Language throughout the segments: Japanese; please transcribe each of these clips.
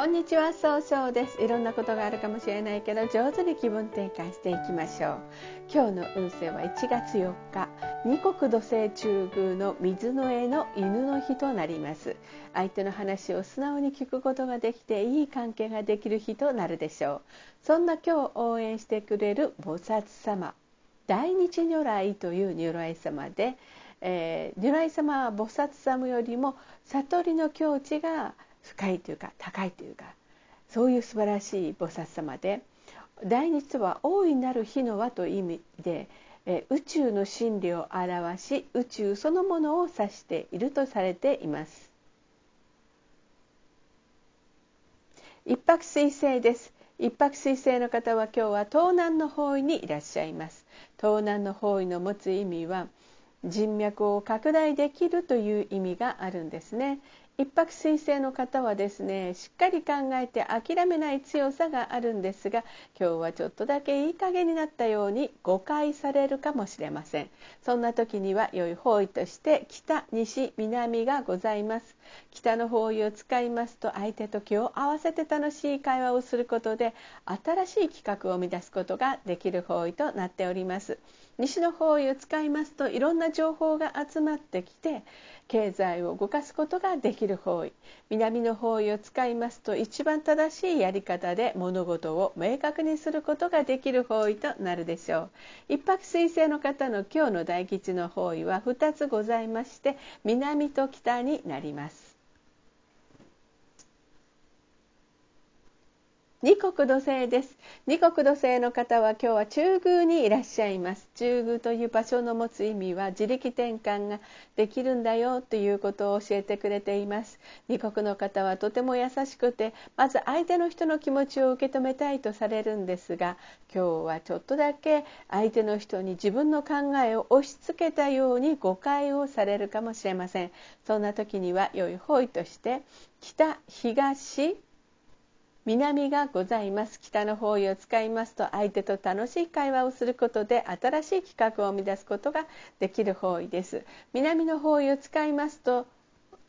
こんにちは、そうそうです。いろんなことがあるかもしれないけど、上手に気分転換していきましょう。今日の運勢は1月4日、二国土星中宮の水の絵の犬の日となります。相手の話を素直に聞くことができて、いい関係ができる日となるでしょう。そんな今日応援してくれる菩薩様、大日如来という如来様で、えー、如来様は菩薩様よりも悟りの境地が深いというか高いというかそういう素晴らしい菩薩様で大日は大いなる火の輪という意味でえ宇宙の真理を表し宇宙そのものを指しているとされています。一泊水星です。一泊水星の方は今日は東南の方位にいらっしゃいます。東南の方位の持つ意味は人脈を拡大できるという意味があるんですね。一泊水星の方はですねしっかり考えて諦めない強さがあるんですが今日はちょっとだけいい加減になったように誤解されるかもしれません。そんな時には良い方位として北西南がございます。北の方位を使いますと相手と気を合わせて楽しい会話をすることで新しい企画を生み出すことができる方位となっております。西の方位を使いますといろんな情報が集まってきて経済を動かすことができる方位南の方位を使いますと一番正しいやり方で物事を明確にすることができる方位となるでしょう。一泊水星の方の今日の大吉の方位は2つございまして南と北になります。二国土星です。二国土星の方は今日は中宮にいらっしゃいます。中宮という場所の持つ意味は自力転換ができるんだよということを教えてくれています。二国の方はとても優しくてまず相手の人の気持ちを受け止めたいとされるんですが今日はちょっとだけ相手の人に自分の考えを押し付けたように誤解をされるかもしれません。そんな時には良い方位として北東南がございます。北の方位を使いますと相手と楽しい会話をすることで新しい企画を生み出すことができる方位です。南の方位を使いますと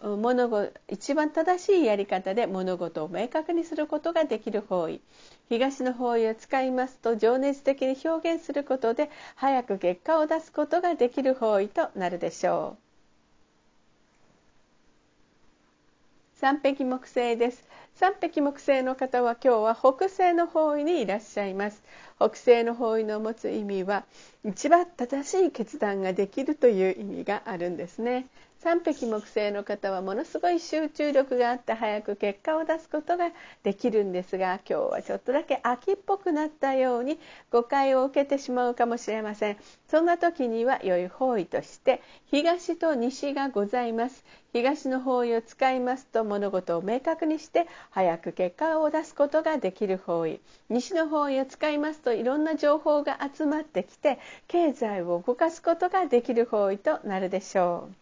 物事一番正しいやり方で物事を明確にすることができる方位。東の方位を使いますと情熱的に表現することで早く結果を出すことができる方位となるでしょう。三匹木星です。三匹木星の方は今日は北西の方位にいらっしゃいます。北西の方位の持つ意味は一番正しい決断ができるという意味があるんですね。三匹木星の方はものすごい集中力があって早く結果を出すことができるんですが今日はちょっとだけ秋っぽくなったように誤解を受けてしまうかもしれません。そんな時には良い方位として東と西がございます。東の方位を使いますと物事を明確にして早く結果を出すことができる方位。西の方位を使いますといろんな情報が集まってきて経済を動かすことができる方位となるでしょう。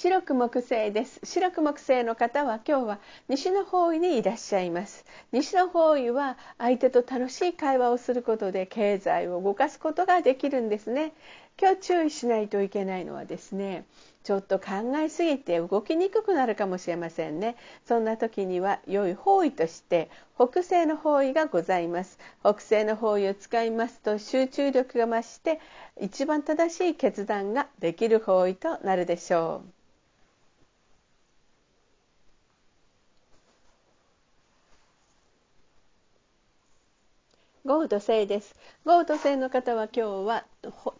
白く木星です。白く木星の方は今日は西の方位にいらっしゃいます。西の方位は相手と楽しい会話をすることで経済を動かすことができるんですね。今日注意しないといけないのはですねちょっと考えすぎて動きにくくなるかもしれませんね。そんな時には良い方位として北西の方位がございます。北西の方位を使いますと集中力が増して一番正しい決断ができる方位となるでしょう。豪土星です。豪土星の方は今日は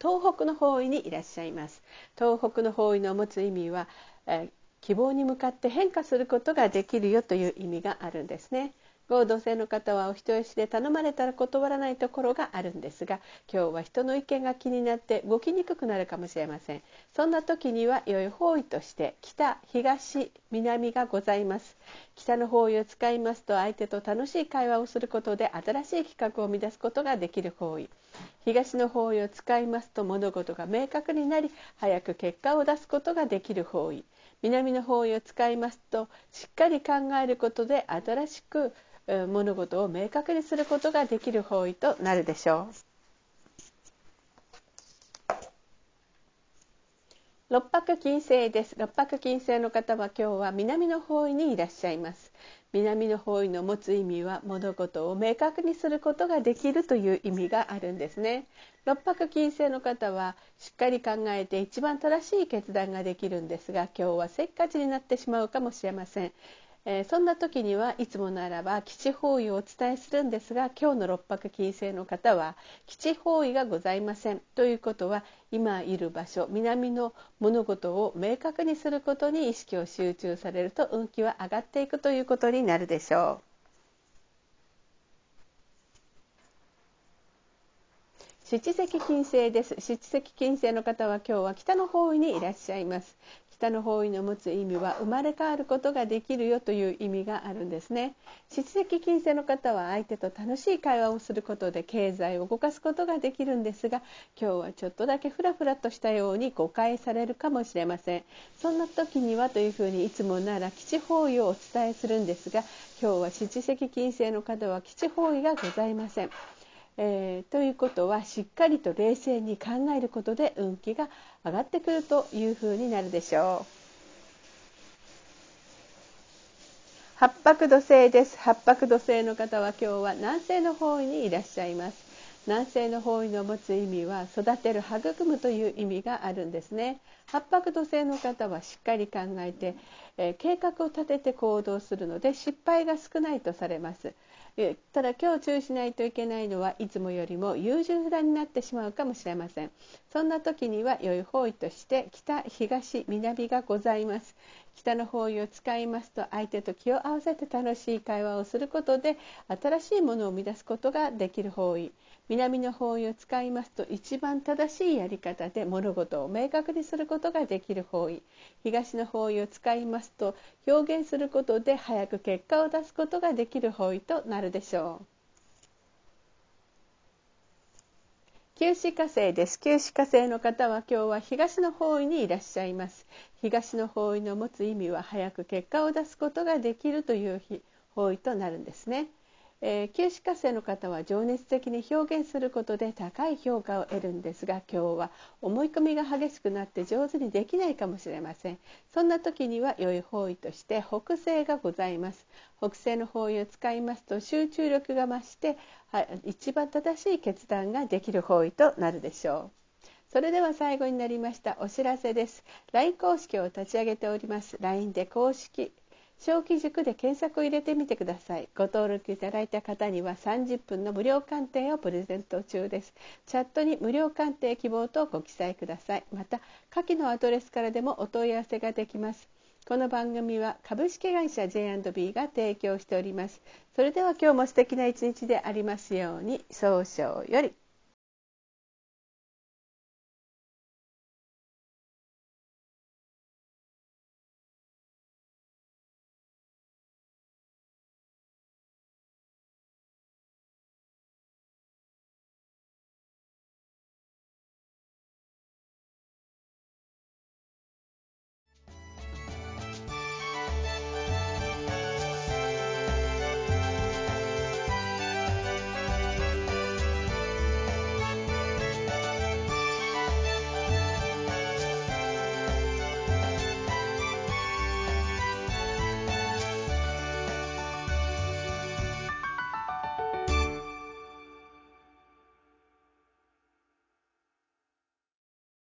東北の方位にいらっしゃいます。東北の方位の持つ意味は、え希望に向かって変化することができるよという意味があるんですね。合同性の方はお人よしで頼まれたら断らないところがあるんですが今日は人の意見が気になって動きにくくなるかもしれませんそんな時には良い方位として北東南がございます。北の方位を使いますと相手と楽しい会話をすることで新しい企画を生み出すことができる方位。東の方位を使いますと物事が明確になり早く結果を出すことができる方位。南の方位を使いますとしっかり考えることで新しく物事を明確にすることができる方位となるでしょう。六白金星です。六白金星の方は今日は南の方位にいらっしゃいます。南の方位の持つ意味は物事を明確にすることができるという意味があるんですね。六白金星の方はしっかり考えて一番正しい決断ができるんですが今日はせっかちになってしまうかもしれません。えー、そんな時にはいつもならば基地方位をお伝えするんですが今日の六白金星の方は基地方位がございません。ということは今いる場所南の物事を明確にすることに意識を集中されると運気は上がっていくということになるでしょう。七石金星です。七石金星の方は今日は北の方位にいらっしゃいます。北の方位の持つ意味は生まれ変わることができるよという意味があるんですね。七石金星の方は相手と楽しい会話をすることで経済を動かすことができるんですが今日はちょっとだけフラフラとしたように誤解されるかもしれません。そんな時にはというふうにいつもなら基地方位をお伝えするんですが今日は七石金星の方は基地方位がございませんえー、ということはしっかりと冷静に考えることで運気が上がってくるというふうになるでしょう。八白土星です。八白土星の方は今日は南西の方位にいらっしゃいます。南西の方位の持つ意味は育てる育むという意味があるんですね八白土星の方はしっかり考えて、えー、計画を立てて行動するので失敗が少ないとされますただ今日注意しないといけないのはいつもよりも優柔不断になってしまうかもしれません。そんな時には良い方位として北東南がございます。北の方位を使いますと相手と気を合わせて楽しい会話をすることで新しいものを生み出すことができる方位南の方位を使いますと一番正しいやり方で物事を明確にすることができる方位東の方位を使いますと表現することで早く結果を出すことができる方位となるでしょう。九死火星です。九死火星の方は今日は東の方位にいらっしゃいます。東の方位の持つ意味は早く結果を出すことができるという方位となるんですね。えー、旧歯科生の方は情熱的に表現することで高い評価を得るんですが今日は思い込みが激しくなって上手にできないかもしれません。そんな時には良い方位として北西がございます。北西の方位を使いますと集中力が増して一番正しい決断ができる方位となるでしょう。それでは最後になりましたお知らせです。LINE 公式を立ち上げております。LINE で公式小規塾で検索を入れてみてください。ご登録いただいた方には30分の無料鑑定をプレゼント中です。チャットに無料鑑定希望とご記載ください。また下記のアドレスからでもお問い合わせができます。この番組は株式会社 J&B が提供しております。それでは今日も素敵な一日でありますように早々より。